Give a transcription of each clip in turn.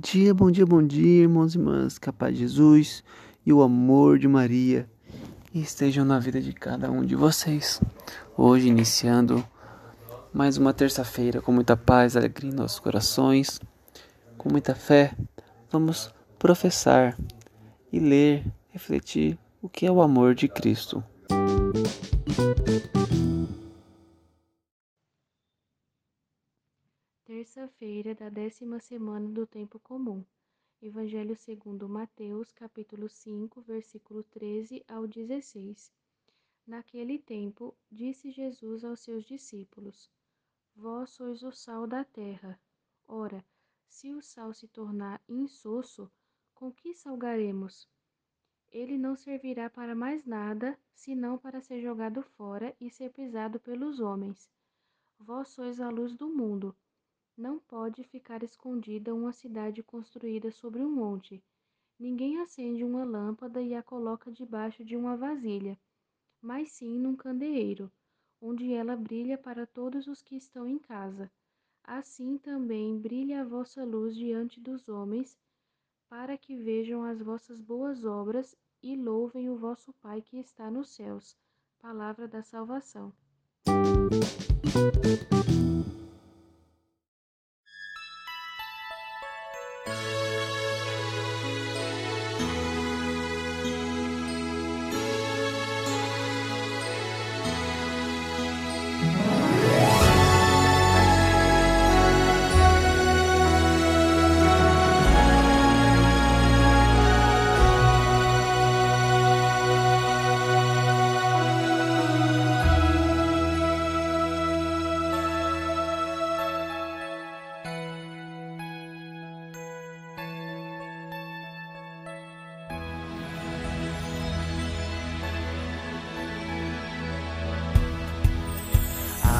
Dia, bom dia, bom dia, irmãos e irmãs. Que a paz de Jesus e o amor de Maria estejam na vida de cada um de vocês. Hoje, iniciando mais uma terça-feira com muita paz, alegria em nossos corações, com muita fé, vamos professar e ler, refletir o que é o amor de Cristo. Terça-feira da décima semana do tempo comum. Evangelho segundo Mateus, capítulo 5, versículo 13 ao 16. Naquele tempo, disse Jesus aos seus discípulos: Vós sois o sal da terra. Ora, se o sal se tornar insosso, com que salgaremos? Ele não servirá para mais nada, senão para ser jogado fora e ser pisado pelos homens. Vós sois a luz do mundo. Não pode ficar escondida uma cidade construída sobre um monte. Ninguém acende uma lâmpada e a coloca debaixo de uma vasilha, mas sim num candeeiro, onde ela brilha para todos os que estão em casa. Assim também brilhe a vossa luz diante dos homens, para que vejam as vossas boas obras e louvem o vosso Pai que está nos céus. Palavra da salvação.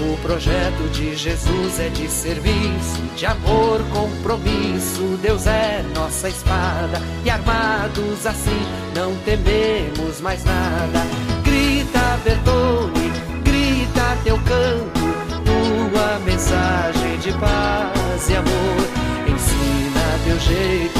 O projeto de Jesus é de serviço, de amor, compromisso. Deus é nossa espada e armados assim não tememos mais nada. Grita, Bertone, grita teu canto, tua mensagem de paz e amor. Ensina teu jeito